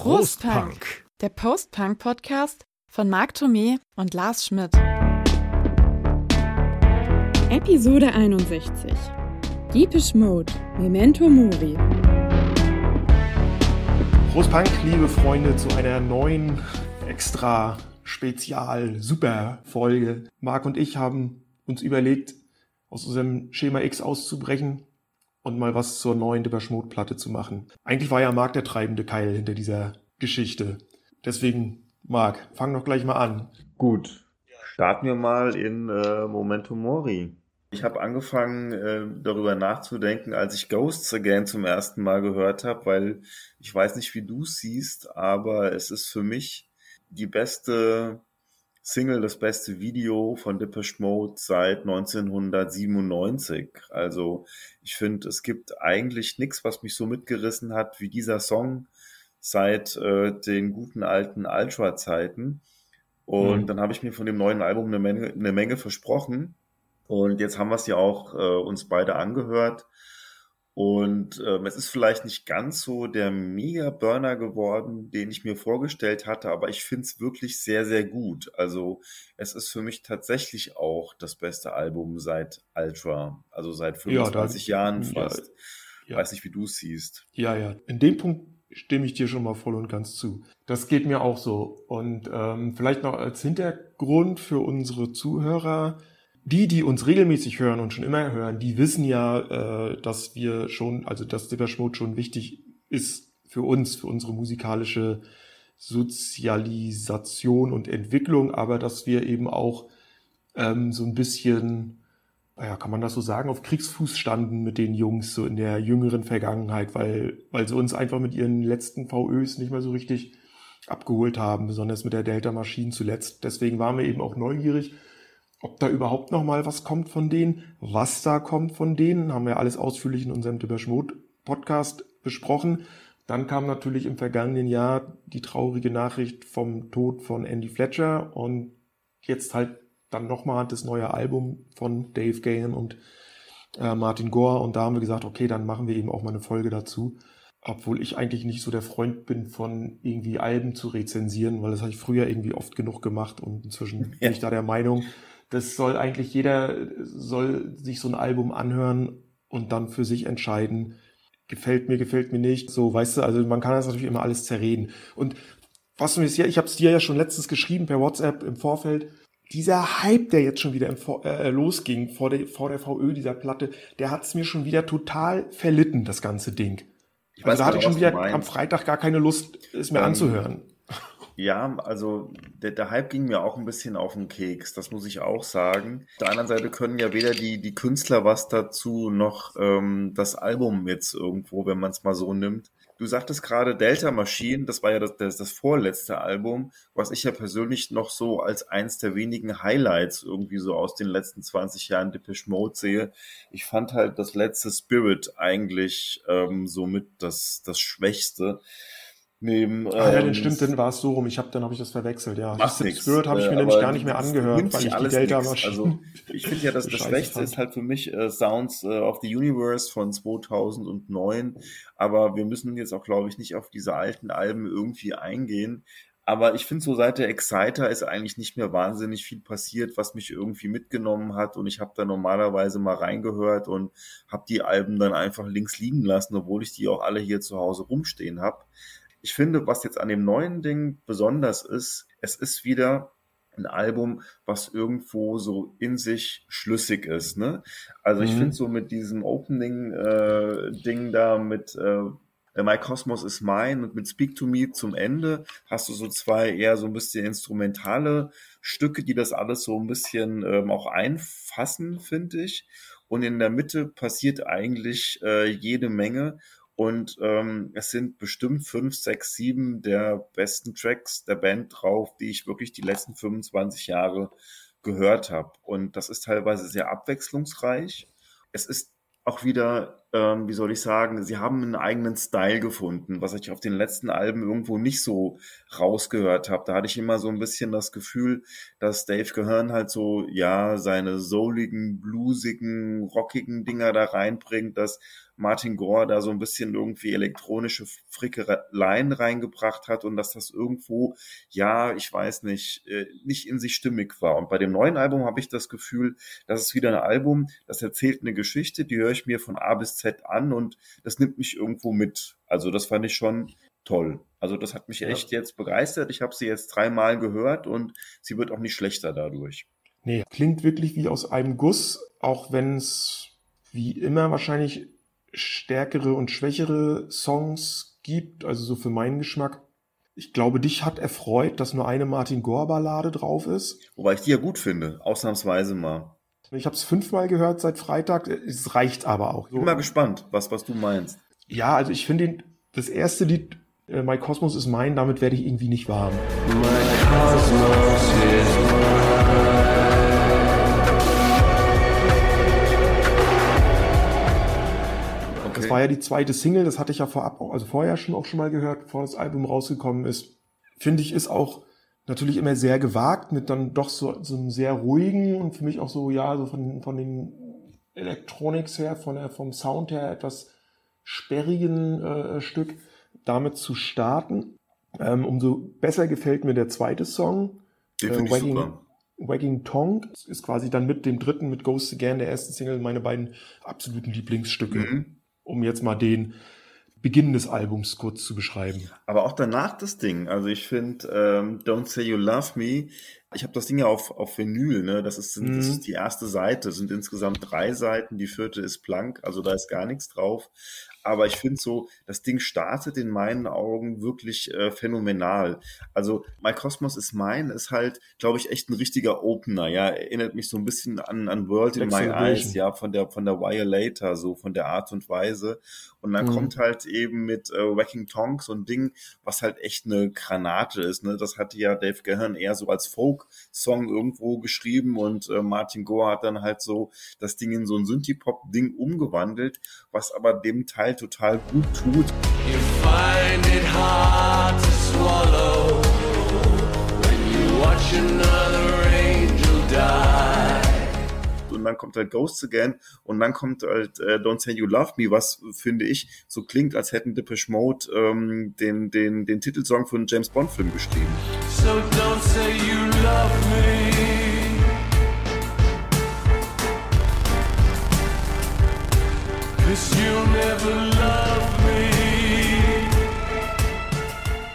Prostpunk, der Post-Punk-Podcast von Marc Thomé und Lars Schmidt. Episode 61. Deepish Mode, Memento Mori. Prostpunk, liebe Freunde, zu einer neuen extra Spezial Super Folge. Marc und ich haben uns überlegt, aus unserem Schema X auszubrechen und mal was zur neuen Dipperschmut-Platte zu machen. Eigentlich war ja Marc der treibende Keil hinter dieser Geschichte. Deswegen, Marc, fang doch gleich mal an. Gut, starten wir mal in äh, Momento Mori. Ich habe angefangen, äh, darüber nachzudenken, als ich Ghosts Again zum ersten Mal gehört habe, weil ich weiß nicht, wie du siehst, aber es ist für mich die beste Single, das beste Video von Depeche Mode seit 1997. Also ich finde, es gibt eigentlich nichts, was mich so mitgerissen hat wie dieser Song seit äh, den guten alten Ultra-Zeiten. Und mhm. dann habe ich mir von dem neuen Album eine Menge, eine Menge versprochen. Und jetzt haben wir es ja auch äh, uns beide angehört. Und ähm, es ist vielleicht nicht ganz so der Mega-Burner geworden, den ich mir vorgestellt hatte, aber ich finde es wirklich sehr, sehr gut. Also es ist für mich tatsächlich auch das beste Album seit Ultra, also seit 25 ja, Jahren fast. Ja, ja. Weiß nicht, wie du es siehst. Ja, ja. In dem Punkt stimme ich dir schon mal voll und ganz zu. Das geht mir auch so. Und ähm, vielleicht noch als Hintergrund für unsere Zuhörer die, die uns regelmäßig hören und schon immer hören, die wissen ja, äh, dass wir schon, also dass Mode schon wichtig ist für uns, für unsere musikalische Sozialisation und Entwicklung, aber dass wir eben auch ähm, so ein bisschen, naja, kann man das so sagen, auf Kriegsfuß standen mit den Jungs so in der jüngeren Vergangenheit, weil, weil sie uns einfach mit ihren letzten VÖs nicht mehr so richtig abgeholt haben, besonders mit der Delta Maschine zuletzt. Deswegen waren wir eben auch neugierig ob da überhaupt noch mal was kommt von denen, was da kommt von denen, haben wir alles ausführlich in unserem Depeche Podcast besprochen. Dann kam natürlich im vergangenen Jahr die traurige Nachricht vom Tod von Andy Fletcher und jetzt halt dann nochmal das neue Album von Dave Gahan und äh, Martin Gore und da haben wir gesagt, okay, dann machen wir eben auch mal eine Folge dazu. Obwohl ich eigentlich nicht so der Freund bin von irgendwie Alben zu rezensieren, weil das habe ich früher irgendwie oft genug gemacht und inzwischen ja. bin ich da der Meinung, das soll eigentlich jeder, soll sich so ein Album anhören und dann für sich entscheiden, gefällt mir, gefällt mir nicht. So, weißt du, also man kann das natürlich immer alles zerreden. Und was du mir ja, ich habe es dir ja schon letztens geschrieben per WhatsApp im Vorfeld. Dieser Hype, der jetzt schon wieder im, äh, losging vor der, vor der VÖ dieser Platte, der hat es mir schon wieder total verlitten, das ganze Ding. Ich also da hatte ich schon wieder am Freitag gar keine Lust, es mir ähm, anzuhören. Ja, also der, der Hype ging mir auch ein bisschen auf den Keks, das muss ich auch sagen. Auf der anderen Seite können ja weder die, die Künstler was dazu, noch ähm, das Album jetzt irgendwo, wenn man es mal so nimmt. Du sagtest gerade Delta Machine, das war ja das, das, das vorletzte Album, was ich ja persönlich noch so als eins der wenigen Highlights irgendwie so aus den letzten 20 Jahren Depeche Mode sehe. Ich fand halt das letzte Spirit eigentlich ähm, somit das, das Schwächste. Neben, ah ja, den ähm, stimmt, dann war es so rum. Ich habe dann habe ich das verwechselt. Ja, das Spirit habe ich mir äh, nämlich gar nicht mehr angehört, weil ich die Delta nix. Also ich finde ja, dass das Schwächste ist halt für mich äh, Sounds äh, of the Universe von 2009. Aber wir müssen jetzt auch, glaube ich, nicht auf diese alten Alben irgendwie eingehen. Aber ich finde so seit der Exciter ist eigentlich nicht mehr wahnsinnig viel passiert, was mich irgendwie mitgenommen hat. Und ich habe da normalerweise mal reingehört und habe die Alben dann einfach links liegen lassen, obwohl ich die auch alle hier zu Hause rumstehen habe. Ich finde, was jetzt an dem neuen Ding besonders ist, es ist wieder ein Album, was irgendwo so in sich schlüssig ist. Ne? Also ich mhm. finde so mit diesem Opening-Ding äh, da mit äh, My Cosmos is Mine und mit Speak to Me zum Ende hast du so zwei eher so ein bisschen instrumentale Stücke, die das alles so ein bisschen ähm, auch einfassen, finde ich. Und in der Mitte passiert eigentlich äh, jede Menge. Und ähm, es sind bestimmt fünf, sechs, sieben der besten Tracks der Band drauf, die ich wirklich die letzten 25 Jahre gehört habe. Und das ist teilweise sehr abwechslungsreich. Es ist auch wieder, ähm, wie soll ich sagen, sie haben einen eigenen Style gefunden, was ich auf den letzten Alben irgendwo nicht so rausgehört habe. Da hatte ich immer so ein bisschen das Gefühl, dass Dave Gehörn halt so, ja, seine souligen, bluesigen, rockigen Dinger da reinbringt, dass Martin Gore da so ein bisschen irgendwie elektronische Frickeleien reingebracht hat und dass das irgendwo, ja, ich weiß nicht, äh, nicht in sich stimmig war. Und bei dem neuen Album habe ich das Gefühl, das ist wieder ein Album, das erzählt eine Geschichte, die höre ich mir von A bis Z an und das nimmt mich irgendwo mit. Also das fand ich schon toll. Also das hat mich echt jetzt begeistert. Ich habe sie jetzt dreimal gehört und sie wird auch nicht schlechter dadurch. Nee, klingt wirklich wie aus einem Guss, auch wenn es wie immer wahrscheinlich stärkere und schwächere Songs gibt, also so für meinen Geschmack. Ich glaube, dich hat erfreut, dass nur eine Martin Gore-Ballade drauf ist. Wobei ich die ja gut finde, ausnahmsweise mal. Ich habe es fünfmal gehört seit Freitag, es reicht aber auch. Ich bin mal gespannt, was, was du meinst. Ja, also ich finde das erste Lied äh, My Cosmos ist mein, damit werde ich irgendwie nicht warm. My Cosmos is Okay. Das war ja die zweite Single, das hatte ich ja vorab, also vorher schon auch schon mal gehört, bevor das Album rausgekommen ist. Finde ich, ist auch natürlich immer sehr gewagt, mit dann doch so, so einem sehr ruhigen und für mich auch so, ja, so von, von den Electronics her, von der, vom Sound her etwas sperrigen äh, Stück damit zu starten. Ähm, umso besser gefällt mir der zweite Song. Den äh, Wagging. Wagging Tongue ist quasi dann mit dem dritten, mit Ghost Again, der ersten Single, meine beiden absoluten Lieblingsstücke. Mhm. Um jetzt mal den Beginn des Albums kurz zu beschreiben. Aber auch danach das Ding. Also ich finde ähm, Don't Say You Love Me. Ich habe das Ding ja auf, auf Vinyl, ne? Das ist, mhm. das ist die erste Seite. Es sind insgesamt drei Seiten. Die vierte ist blank, also da ist gar nichts drauf. Aber ich finde so, das Ding startet in meinen Augen wirklich äh, phänomenal. Also My Cosmos ist mein, ist halt, glaube ich, echt ein richtiger Opener. Ja, erinnert mich so ein bisschen an, an World in My Eyes, ja, von der von der Violator, so von der Art und Weise. Und dann mhm. kommt halt eben mit äh, Wacking Tongue so ein Ding, was halt echt eine Granate ist. Ne? Das hatte ja Dave Gahan eher so als Folk-Song irgendwo geschrieben und äh, Martin Gore hat dann halt so das Ding in so ein Synthie-Pop-Ding umgewandelt, was aber dem Teil total gut tut. You find it hard to swallow when you watch another angel die. Und dann kommt halt Ghosts Again und dann kommt halt äh, Don't Say You Love Me, was finde ich so klingt, als hätten Depeche Mode ähm, den, den, den Titelsong von James Bond Film geschrieben. So don't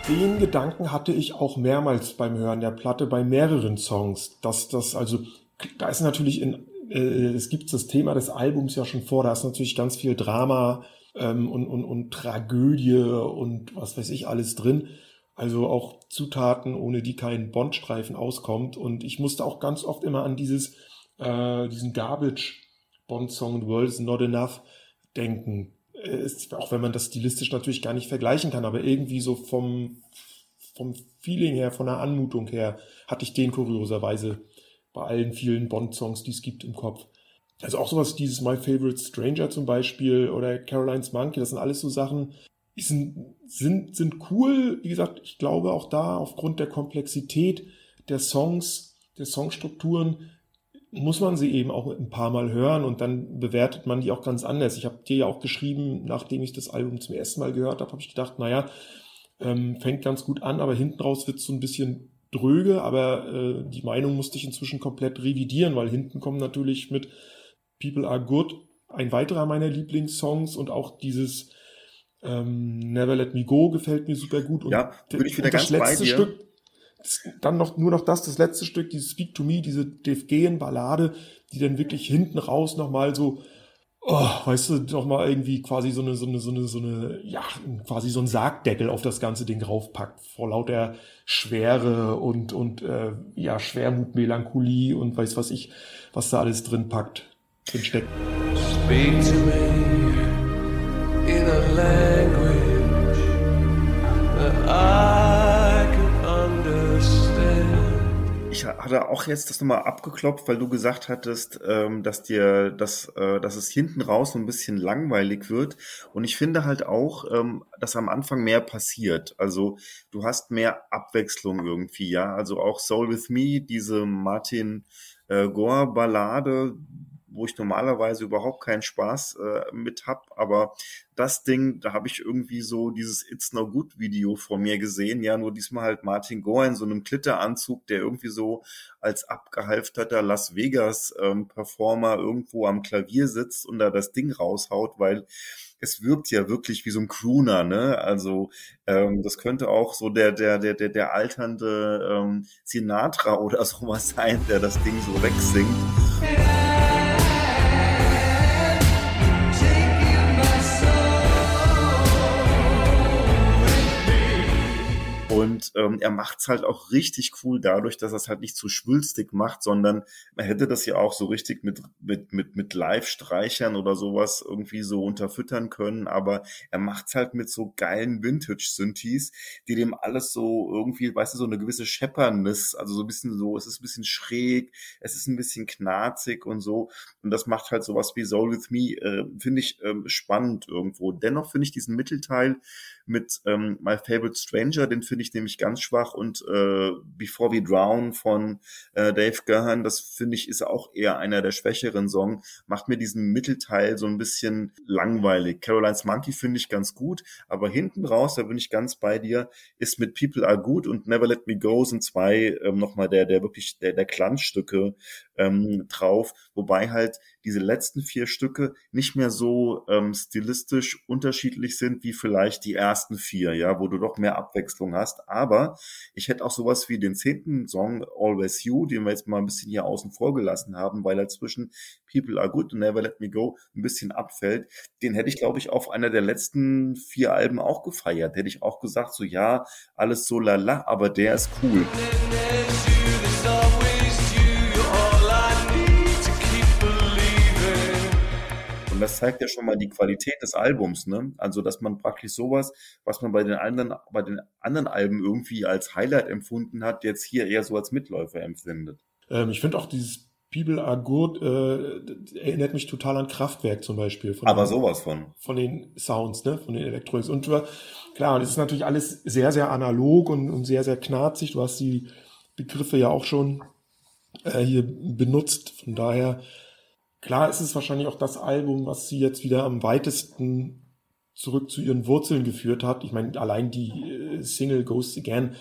Den Gedanken hatte ich auch mehrmals beim Hören der Platte bei mehreren Songs, dass das also da ist natürlich in äh, es gibt das Thema des Albums ja schon vor, da ist natürlich ganz viel Drama ähm, und, und, und Tragödie und was weiß ich alles drin. Also auch Zutaten, ohne die kein Bondstreifen auskommt. Und ich musste auch ganz oft immer an dieses, äh, diesen Garbage Bond-Song The World is Not Enough denken. Ist, auch wenn man das stilistisch natürlich gar nicht vergleichen kann, aber irgendwie so vom, vom Feeling her, von der Anmutung her, hatte ich den kurioserweise bei allen vielen Bond-Songs, die es gibt im Kopf. Also auch sowas, dieses My Favorite Stranger zum Beispiel oder Caroline's Monkey, das sind alles so Sachen, sind, sind, sind cool. Wie gesagt, ich glaube auch da aufgrund der Komplexität der Songs, der Songstrukturen, muss man sie eben auch ein paar Mal hören und dann bewertet man die auch ganz anders. Ich habe dir ja auch geschrieben, nachdem ich das Album zum ersten Mal gehört habe, habe ich gedacht, naja, ähm, fängt ganz gut an, aber hinten raus wird so ein bisschen dröge, aber äh, die Meinung musste ich inzwischen komplett revidieren, weil hinten kommen natürlich mit People Are Good ein weiterer meiner Lieblingssongs und auch dieses ähm, Never Let Me Go gefällt mir super gut. Und ja, würde ich wieder ganz das letzte Stück, dann noch nur noch das, das letzte Stück, dieses Speak to Me, diese Dave Gahan Ballade, die dann wirklich hinten raus nochmal so, oh, weißt du, nochmal irgendwie quasi so eine, so eine, so eine, so eine, ja, quasi so ein Sargdeckel auf das ganze Ding raufpackt, vor lauter Schwere und, und, äh, ja, Schwermut, Melancholie und weiß was ich, was da alles drin packt, drin steckt. Speak to me ich hatte auch jetzt das nochmal abgeklopft, weil du gesagt hattest, ähm, dass dir das, äh, dass es hinten raus so ein bisschen langweilig wird. Und ich finde halt auch, ähm, dass am Anfang mehr passiert. Also du hast mehr Abwechslung irgendwie, ja. Also auch Soul with Me, diese Martin äh, Gore Ballade, wo ich normalerweise überhaupt keinen Spaß äh, mit hab, aber das Ding, da habe ich irgendwie so dieses It's No Good Video vor mir gesehen, ja, nur diesmal halt Martin Gore in so einem Klitteranzug, der irgendwie so als abgehalfterter Las Vegas ähm, Performer irgendwo am Klavier sitzt und da das Ding raushaut, weil es wirkt ja wirklich wie so ein Crooner, ne? Also ähm, das könnte auch so der der der der der alternde ähm, Sinatra oder sowas sein, der das Ding so wegsingt. Ähm, er macht's halt auch richtig cool dadurch, dass er es halt nicht zu schwülstig macht, sondern man hätte das ja auch so richtig mit, mit, mit, mit Live-Streichern oder sowas irgendwie so unterfüttern können. Aber er macht's halt mit so geilen Vintage-Synthes, die dem alles so irgendwie, weißt du, so eine gewisse Scheppernis, also so ein bisschen so, es ist ein bisschen schräg, es ist ein bisschen knarzig und so. Und das macht halt sowas wie Soul With Me, äh, finde ich ähm, spannend irgendwo. Dennoch finde ich diesen Mittelteil mit ähm, My Favorite Stranger, den finde ich nämlich ganz schwach und äh, Before We Drown von äh, Dave Gahan, das finde ich ist auch eher einer der schwächeren Songs, macht mir diesen Mittelteil so ein bisschen langweilig. Caroline's Monkey finde ich ganz gut, aber hinten raus, da bin ich ganz bei dir, ist mit People Are Good und Never Let Me Go sind zwei ähm, nochmal der, der wirklich der, der Glanzstücke ähm, drauf, wobei halt diese letzten vier Stücke nicht mehr so ähm, stilistisch unterschiedlich sind wie vielleicht die ersten vier, ja, wo du doch mehr Abwechslung hast. Aber ich hätte auch sowas wie den zehnten Song Always You, den wir jetzt mal ein bisschen hier außen vor gelassen haben, weil er zwischen People Are Good und Never Let Me Go ein bisschen abfällt. Den hätte ich, glaube ich, auf einer der letzten vier Alben auch gefeiert. Hätte ich auch gesagt, so ja, alles so lala, aber der ist cool. Das zeigt ja schon mal die Qualität des Albums, ne? Also, dass man praktisch sowas, was man bei den anderen, bei den anderen Alben irgendwie als Highlight empfunden hat, jetzt hier eher so als Mitläufer empfindet. Ähm, ich finde auch dieses People are good äh, erinnert mich total an Kraftwerk zum Beispiel. Aber den, sowas von. Von den Sounds, ne? Von den Elektronics. Und klar, das ist natürlich alles sehr, sehr analog und, und sehr, sehr knarzig. Du hast die Begriffe ja auch schon äh, hier benutzt. Von daher Klar ist es wahrscheinlich auch das Album, was sie jetzt wieder am weitesten zurück zu ihren Wurzeln geführt hat. Ich meine, allein die äh, Single Ghost Again,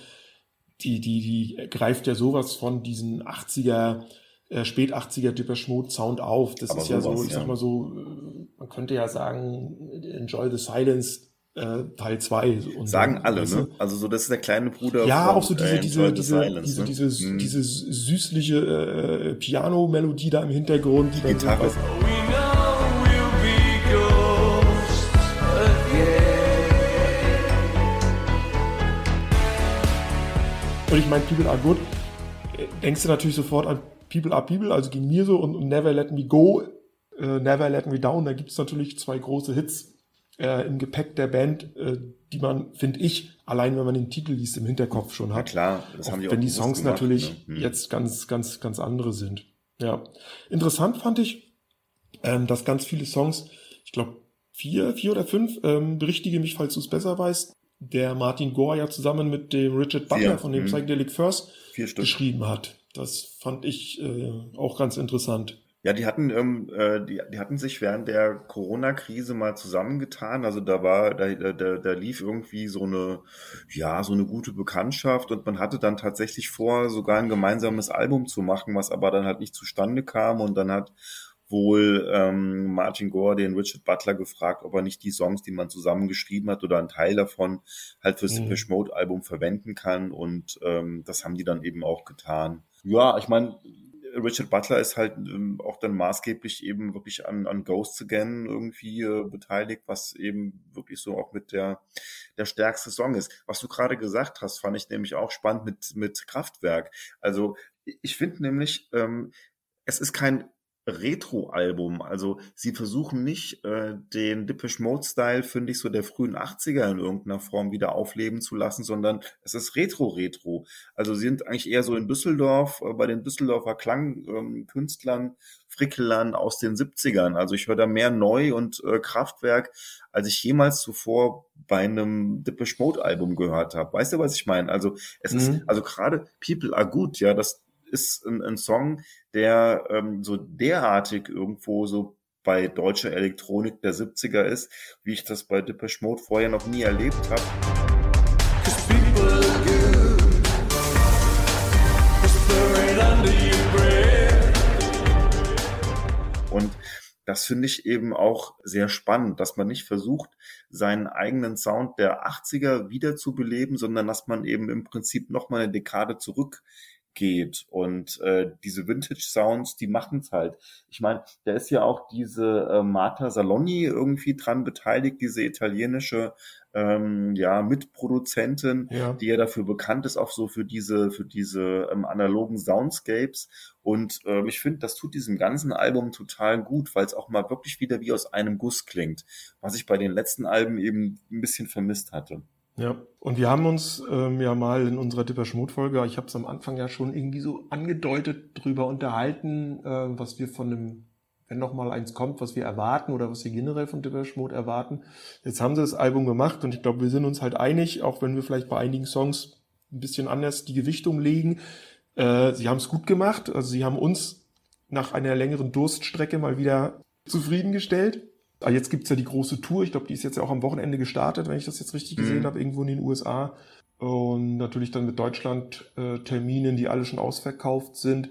die, die, die greift ja sowas von diesen 80er, äh, spät 80er Depeche Mode Sound auf. Das Aber ist ja so, ich ja. sag mal so, äh, man könnte ja sagen, Enjoy the Silence äh, Teil 2. Sagen alle, ne? Also so, das ist der kleine Bruder. Ja, von, auch so diese, äh, diese, diese, Silence, diese, ne? diese, hm. diese süßliche äh, Piano-Melodie da im Hintergrund. Die, die Gitarre. So Und ich meine, People are good. Denkst du natürlich sofort an People are People, also ging mir so und Never Let Me Go, äh, Never Let Me Down. Da gibt's natürlich zwei große Hits äh, im Gepäck der Band, äh, die man, finde ich, allein wenn man den Titel liest, im Hinterkopf schon hat. Ja, klar, das auch haben die auch Wenn die Songs gemacht, natürlich ne? hm. jetzt ganz, ganz, ganz andere sind. Ja. Interessant fand ich, ähm, dass ganz viele Songs, ich glaube vier, vier oder fünf, ähm, berichtige mich, falls du es besser weißt, der Martin Gore ja zusammen mit dem Richard Butler vier. von dem hm. Psychedelic First geschrieben hat. Das fand ich äh, auch ganz interessant. Ja, die hatten, ähm, äh, die, die hatten sich während der Corona-Krise mal zusammengetan. Also da war, da, da, da lief irgendwie so eine, ja, so eine gute Bekanntschaft und man hatte dann tatsächlich vor, sogar ein gemeinsames Album zu machen, was aber dann halt nicht zustande kam und dann hat wohl ähm, Martin Gore den Richard Butler gefragt, ob er nicht die Songs, die man zusammengeschrieben hat oder einen Teil davon halt fürs mhm. Depeche Mode Album verwenden kann und ähm, das haben die dann eben auch getan. Ja, ich meine, Richard Butler ist halt ähm, auch dann maßgeblich eben wirklich an, an Ghosts Again irgendwie äh, beteiligt, was eben wirklich so auch mit der, der stärkste Song ist. Was du gerade gesagt hast, fand ich nämlich auch spannend mit, mit Kraftwerk. Also ich finde nämlich, ähm, es ist kein Retro-Album. Also sie versuchen nicht, äh, den Depeche Mode-Style, finde ich, so der frühen 80er in irgendeiner Form wieder aufleben zu lassen, sondern es ist Retro-Retro. Also sie sind eigentlich eher so in Düsseldorf, äh, bei den Düsseldorfer Klangkünstlern, ähm, Frickelern aus den 70ern. Also ich höre da mehr Neu- und äh, Kraftwerk, als ich jemals zuvor bei einem Depeche Mode-Album gehört habe. Weißt du, was ich meine? Also es mhm. ist, also gerade People Are Good, ja, das ist ein, ein Song, der ähm, so derartig irgendwo so bei deutscher Elektronik der 70er ist, wie ich das bei Depeche Mode vorher noch nie erlebt habe. Und das finde ich eben auch sehr spannend, dass man nicht versucht, seinen eigenen Sound der 80er wiederzubeleben, sondern dass man eben im Prinzip nochmal eine Dekade zurück geht. Und äh, diese Vintage-Sounds, die machen es halt. Ich meine, da ist ja auch diese äh, Marta Saloni irgendwie dran beteiligt, diese italienische ähm, ja, Mitproduzentin, ja. die ja dafür bekannt ist, auch so für diese, für diese ähm, analogen Soundscapes. Und ähm, ich finde, das tut diesem ganzen Album total gut, weil es auch mal wirklich wieder wie aus einem Guss klingt, was ich bei den letzten Alben eben ein bisschen vermisst hatte. Ja, und wir haben uns ähm, ja mal in unserer Dipper Schmut-Folge, ich habe es am Anfang ja schon irgendwie so angedeutet, drüber unterhalten, äh, was wir von einem, wenn noch mal eins kommt, was wir erwarten oder was wir generell von Dipper Schmut erwarten. Jetzt haben sie das Album gemacht und ich glaube, wir sind uns halt einig, auch wenn wir vielleicht bei einigen Songs ein bisschen anders die Gewichtung legen. Äh, sie haben es gut gemacht, also sie haben uns nach einer längeren Durststrecke mal wieder zufriedengestellt. Ah, jetzt gibt's ja die große Tour. Ich glaube, die ist jetzt ja auch am Wochenende gestartet, wenn ich das jetzt richtig gesehen mhm. habe, irgendwo in den USA. Und natürlich dann mit Deutschland-Terminen, äh, die alle schon ausverkauft sind.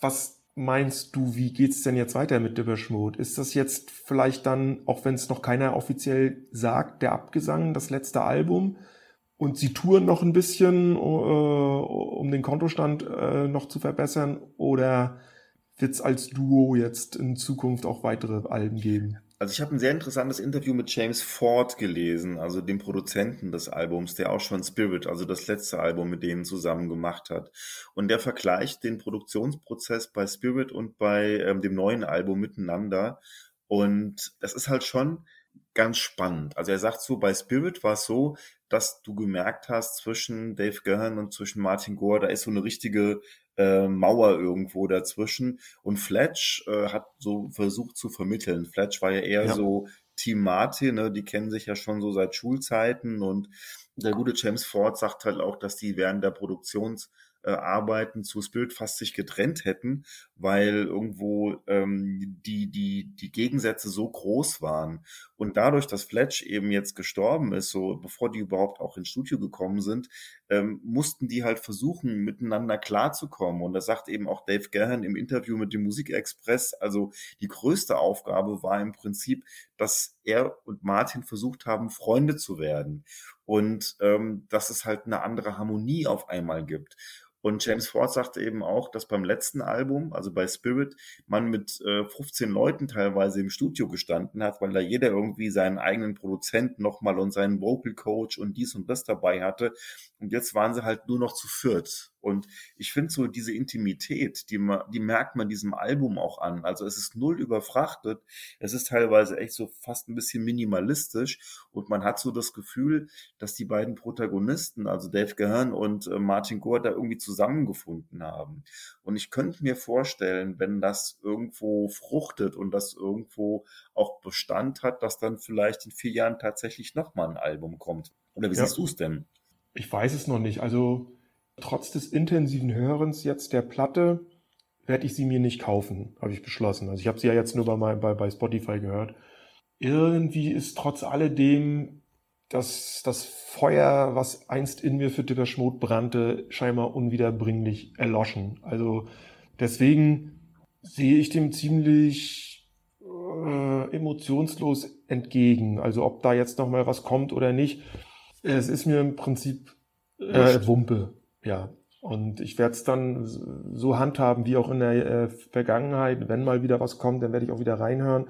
Was meinst du, wie geht's denn jetzt weiter mit Depeche Mode? Ist das jetzt vielleicht dann, auch wenn es noch keiner offiziell sagt, der Abgesang, das letzte Album? Und sie touren noch ein bisschen, äh, um den Kontostand äh, noch zu verbessern? Oder wird's als Duo jetzt in Zukunft auch weitere Alben geben? Also ich habe ein sehr interessantes Interview mit James Ford gelesen, also dem Produzenten des Albums, der auch schon Spirit, also das letzte Album mit denen zusammen gemacht hat. Und der vergleicht den Produktionsprozess bei Spirit und bei ähm, dem neuen Album miteinander. Und es ist halt schon ganz spannend. Also er sagt so, bei Spirit war es so, dass du gemerkt hast zwischen Dave Gahan und zwischen Martin Gore, da ist so eine richtige äh, Mauer irgendwo dazwischen. Und Fletch äh, hat so versucht zu vermitteln. Fletch war ja eher ja. so Team Martin, ne? die kennen sich ja schon so seit Schulzeiten und der gute James Ford sagt halt auch, dass die während der Produktions Arbeiten zu Spirit fast sich getrennt hätten, weil irgendwo ähm, die, die, die Gegensätze so groß waren. Und dadurch, dass Fletch eben jetzt gestorben ist, so bevor die überhaupt auch ins Studio gekommen sind, ähm, mussten die halt versuchen, miteinander klarzukommen. Und das sagt eben auch Dave Gahan im Interview mit dem Musikexpress. Also die größte Aufgabe war im Prinzip, dass er und Martin versucht haben, Freunde zu werden. Und ähm, dass es halt eine andere Harmonie auf einmal gibt. Und James Ford sagte eben auch, dass beim letzten Album, also bei Spirit, man mit äh, 15 Leuten teilweise im Studio gestanden hat, weil da jeder irgendwie seinen eigenen Produzenten nochmal und seinen Vocal Coach und dies und das dabei hatte. Und jetzt waren sie halt nur noch zu viert. Und ich finde so diese Intimität, die, man, die merkt man diesem Album auch an. Also es ist null überfrachtet. Es ist teilweise echt so fast ein bisschen minimalistisch. Und man hat so das Gefühl, dass die beiden Protagonisten, also Dave Gahern und äh, Martin Gore, da irgendwie zusammengefunden haben. Und ich könnte mir vorstellen, wenn das irgendwo fruchtet und das irgendwo auch Bestand hat, dass dann vielleicht in vier Jahren tatsächlich nochmal ein Album kommt. Oder wie ja. siehst du es denn? Ich weiß es noch nicht. Also trotz des intensiven Hörens jetzt der Platte werde ich sie mir nicht kaufen, habe ich beschlossen. Also ich habe sie ja jetzt nur bei, bei, bei Spotify gehört. Irgendwie ist trotz alledem das, das Feuer, was einst in mir für Dipper Schmot brannte, scheinbar unwiederbringlich erloschen. Also deswegen sehe ich dem ziemlich äh, emotionslos entgegen. Also ob da jetzt noch mal was kommt oder nicht, es ist mir im Prinzip äh, Wumpe. Ja, und ich werde es dann so handhaben wie auch in der äh, Vergangenheit. Wenn mal wieder was kommt, dann werde ich auch wieder reinhören.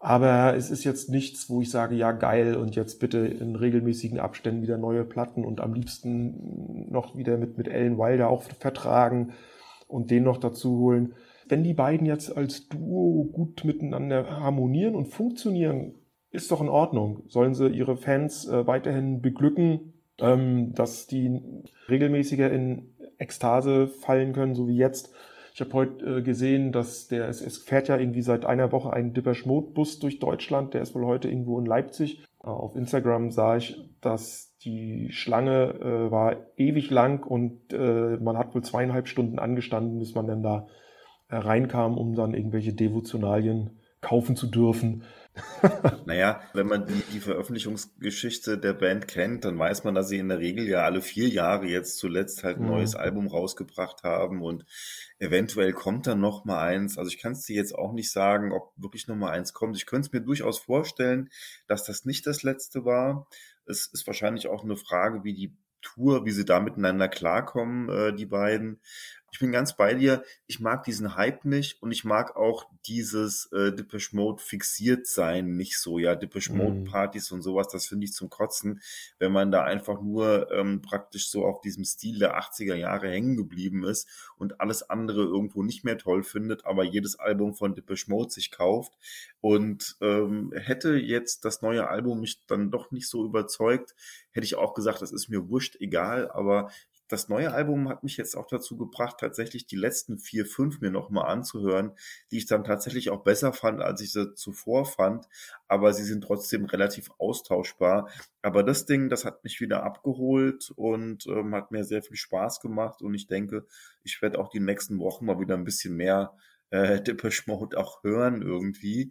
Aber es ist jetzt nichts, wo ich sage, ja geil und jetzt bitte in regelmäßigen Abständen wieder neue Platten und am liebsten noch wieder mit, mit Ellen Wilder auch vertragen und den noch dazu holen. Wenn die beiden jetzt als Duo gut miteinander harmonieren und funktionieren, ist doch in Ordnung. Sollen sie ihre Fans äh, weiterhin beglücken ähm, dass die regelmäßiger in Ekstase fallen können, so wie jetzt. Ich habe heute äh, gesehen, dass der, es, es fährt ja irgendwie seit einer Woche ein Dipper Schmot-Bus durch Deutschland, der ist wohl heute irgendwo in Leipzig. auf Instagram sah ich, dass die Schlange äh, war ewig lang und äh, man hat wohl zweieinhalb Stunden angestanden, bis man dann da äh, reinkam, um dann irgendwelche Devotionalien kaufen zu dürfen. Naja, wenn man die, die Veröffentlichungsgeschichte der Band kennt, dann weiß man, dass sie in der Regel ja alle vier Jahre jetzt zuletzt halt ein mhm. neues Album rausgebracht haben und eventuell kommt dann noch mal eins. Also ich kann es dir jetzt auch nicht sagen, ob wirklich noch mal eins kommt. Ich könnte es mir durchaus vorstellen, dass das nicht das letzte war. Es ist wahrscheinlich auch eine Frage, wie die Tour, wie sie da miteinander klarkommen, äh, die beiden ich bin ganz bei dir. Ich mag diesen Hype nicht und ich mag auch dieses äh, Depeche Mode fixiert sein nicht so. Ja, Depeche Mode mhm. Partys und sowas, das finde ich zum Kotzen, wenn man da einfach nur ähm, praktisch so auf diesem Stil der 80er Jahre hängen geblieben ist und alles andere irgendwo nicht mehr toll findet, aber jedes Album von Depeche Mode sich kauft. Und ähm, hätte jetzt das neue Album mich dann doch nicht so überzeugt, hätte ich auch gesagt, das ist mir wurscht, egal, aber das neue Album hat mich jetzt auch dazu gebracht, tatsächlich die letzten vier, fünf mir nochmal anzuhören, die ich dann tatsächlich auch besser fand, als ich sie zuvor fand. Aber sie sind trotzdem relativ austauschbar. Aber das Ding, das hat mich wieder abgeholt und ähm, hat mir sehr viel Spaß gemacht. Und ich denke, ich werde auch die nächsten Wochen mal wieder ein bisschen mehr äh, Depeche Mode auch hören irgendwie.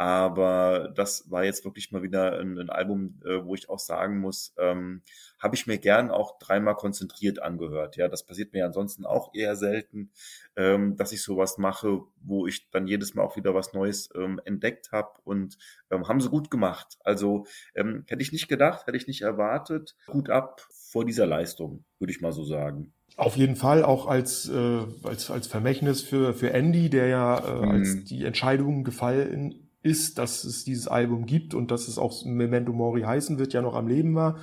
Aber das war jetzt wirklich mal wieder ein, ein Album, äh, wo ich auch sagen muss, ähm, habe ich mir gern auch dreimal konzentriert angehört. Ja, das passiert mir ansonsten auch eher selten, ähm, dass ich sowas mache, wo ich dann jedes Mal auch wieder was Neues ähm, entdeckt habe und ähm, haben sie gut gemacht. Also ähm, hätte ich nicht gedacht, hätte ich nicht erwartet. Gut ab vor dieser Leistung, würde ich mal so sagen. Auf jeden Fall auch als, äh, als, als Vermächtnis für, für Andy, der ja äh, hm. als die Entscheidung gefallen ist, dass es dieses Album gibt und dass es auch Memento Mori heißen wird, ja noch am Leben war.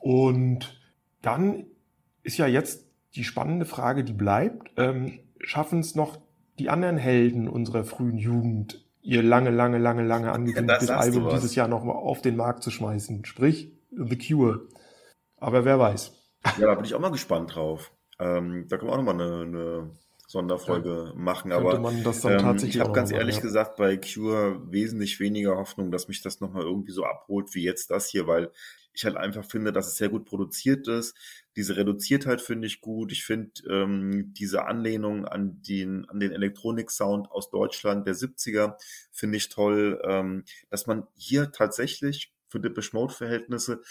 Und dann ist ja jetzt die spannende Frage, die bleibt, ähm, schaffen es noch die anderen Helden unserer frühen Jugend, ihr lange, lange, lange, lange angekündigtes ja, Album dieses Jahr noch mal auf den Markt zu schmeißen, sprich The Cure. Aber wer weiß. Ja, da bin ich auch mal gespannt drauf. Ähm, da können wir auch noch mal eine, eine Sonderfolge ja. machen. Aber ähm, ich habe ganz ehrlich ja. gesagt bei Cure wesentlich weniger Hoffnung, dass mich das nochmal irgendwie so abholt wie jetzt das hier, weil ich halt einfach finde, dass es sehr gut produziert ist. Diese Reduziertheit finde ich gut. Ich finde ähm, diese Anlehnung an den, an den Elektronik-Sound aus Deutschland der 70er finde ich toll, ähm, dass man hier tatsächlich für Depeche Mode-Verhältnisse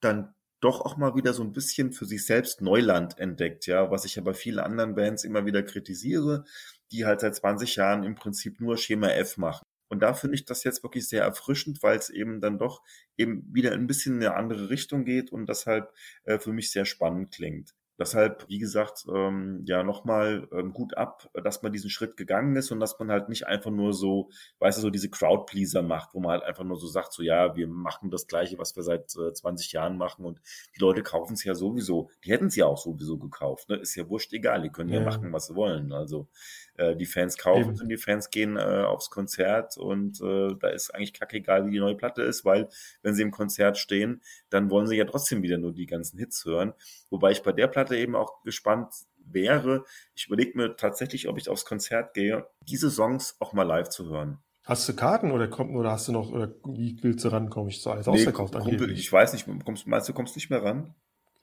dann doch auch mal wieder so ein bisschen für sich selbst Neuland entdeckt, ja, was ich ja bei vielen anderen Bands immer wieder kritisiere, die halt seit 20 Jahren im Prinzip nur Schema F machen. Und da finde ich das jetzt wirklich sehr erfrischend, weil es eben dann doch eben wieder ein bisschen in eine andere Richtung geht und deshalb äh, für mich sehr spannend klingt. Deshalb, wie gesagt, ähm, ja, nochmal ähm, gut ab, dass man diesen Schritt gegangen ist und dass man halt nicht einfach nur so, weißt du, so diese Crowdpleaser macht, wo man halt einfach nur so sagt, so ja, wir machen das Gleiche, was wir seit äh, 20 Jahren machen und die Leute kaufen es ja sowieso. Die hätten es ja auch sowieso gekauft, ne? Ist ja wurscht egal, die können ja, ja machen, was sie wollen. Also äh, die Fans kaufen und die Fans gehen äh, aufs Konzert und äh, da ist eigentlich kackegal, wie die neue Platte ist, weil wenn sie im Konzert stehen, dann wollen sie ja trotzdem wieder nur die ganzen Hits hören. Wobei ich bei der Platte eben auch gespannt wäre. Ich überlege mir tatsächlich, ob ich aufs Konzert gehe, diese Songs auch mal live zu hören. Hast du Karten oder kommt oder hast du noch oder wie willst du rankommen? Ich so alles nee, ausverkauft Kumpel, Ich weiß nicht, kommst, meinst du, kommst nicht mehr ran?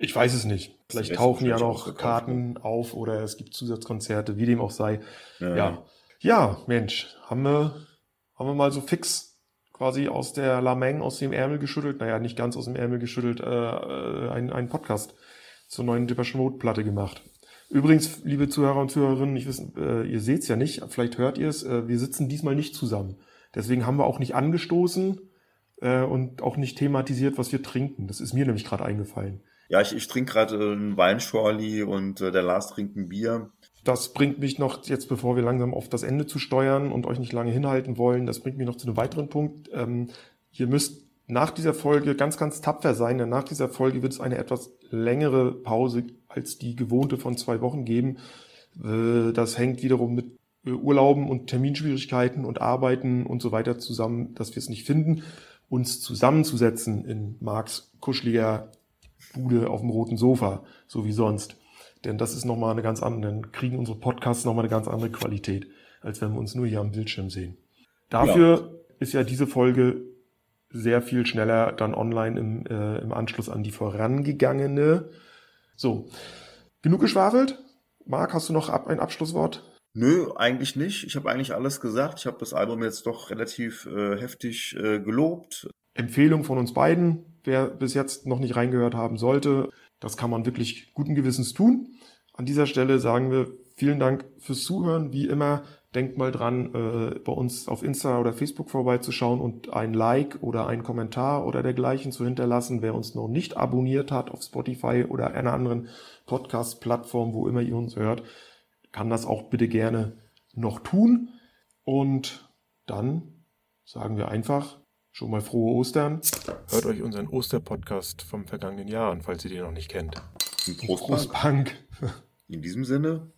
Ich weiß es nicht. Vielleicht tauchen ja noch Karten auf oder es gibt Zusatzkonzerte, wie dem auch sei. Ja. ja. ja, Mensch, haben wir, haben wir mal so fix quasi aus der Lameng, aus dem Ärmel geschüttelt, naja, nicht ganz aus dem Ärmel geschüttelt, äh, äh einen, einen Podcast zur neuen Depeche Mode Platte gemacht. Übrigens, liebe Zuhörer und Zuhörerinnen, ich wissen, äh, ihr seht's ja nicht, vielleicht hört ihr es, äh, wir sitzen diesmal nicht zusammen. Deswegen haben wir auch nicht angestoßen äh, und auch nicht thematisiert, was wir trinken. Das ist mir nämlich gerade eingefallen. Ja, ich, ich trinke gerade einen Weinschorli und äh, der Lars trinkt ein Bier. Das bringt mich noch, jetzt bevor wir langsam auf das Ende zu steuern und euch nicht lange hinhalten wollen, das bringt mich noch zu einem weiteren Punkt. Ähm, ihr müsst nach dieser Folge ganz, ganz tapfer sein, denn nach dieser Folge wird es eine etwas längere Pause als die gewohnte von zwei Wochen geben. Äh, das hängt wiederum mit äh, Urlauben und Terminschwierigkeiten und Arbeiten und so weiter zusammen, dass wir es nicht finden, uns zusammenzusetzen in Marks kuscheliger Bude auf dem roten Sofa, so wie sonst. Denn das ist nochmal eine ganz andere, dann kriegen unsere Podcasts nochmal eine ganz andere Qualität, als wenn wir uns nur hier am Bildschirm sehen. Dafür ja. ist ja diese Folge sehr viel schneller dann online im, äh, im Anschluss an die vorangegangene. So, genug geschwafelt. Marc, hast du noch ab, ein Abschlusswort? Nö, eigentlich nicht. Ich habe eigentlich alles gesagt. Ich habe das Album jetzt doch relativ äh, heftig äh, gelobt. Empfehlung von uns beiden, wer bis jetzt noch nicht reingehört haben sollte, das kann man wirklich guten Gewissens tun. An dieser Stelle sagen wir vielen Dank fürs Zuhören. Wie immer, denkt mal dran, äh, bei uns auf Insta oder Facebook vorbeizuschauen und ein Like oder einen Kommentar oder dergleichen zu hinterlassen. Wer uns noch nicht abonniert hat auf Spotify oder einer anderen Podcast-Plattform, wo immer ihr uns hört, kann das auch bitte gerne noch tun. Und dann sagen wir einfach schon mal frohe Ostern. Hört euch unseren Osterpodcast vom vergangenen Jahr an, falls ihr den noch nicht kennt. Prost, Prost Punk. In diesem Sinne,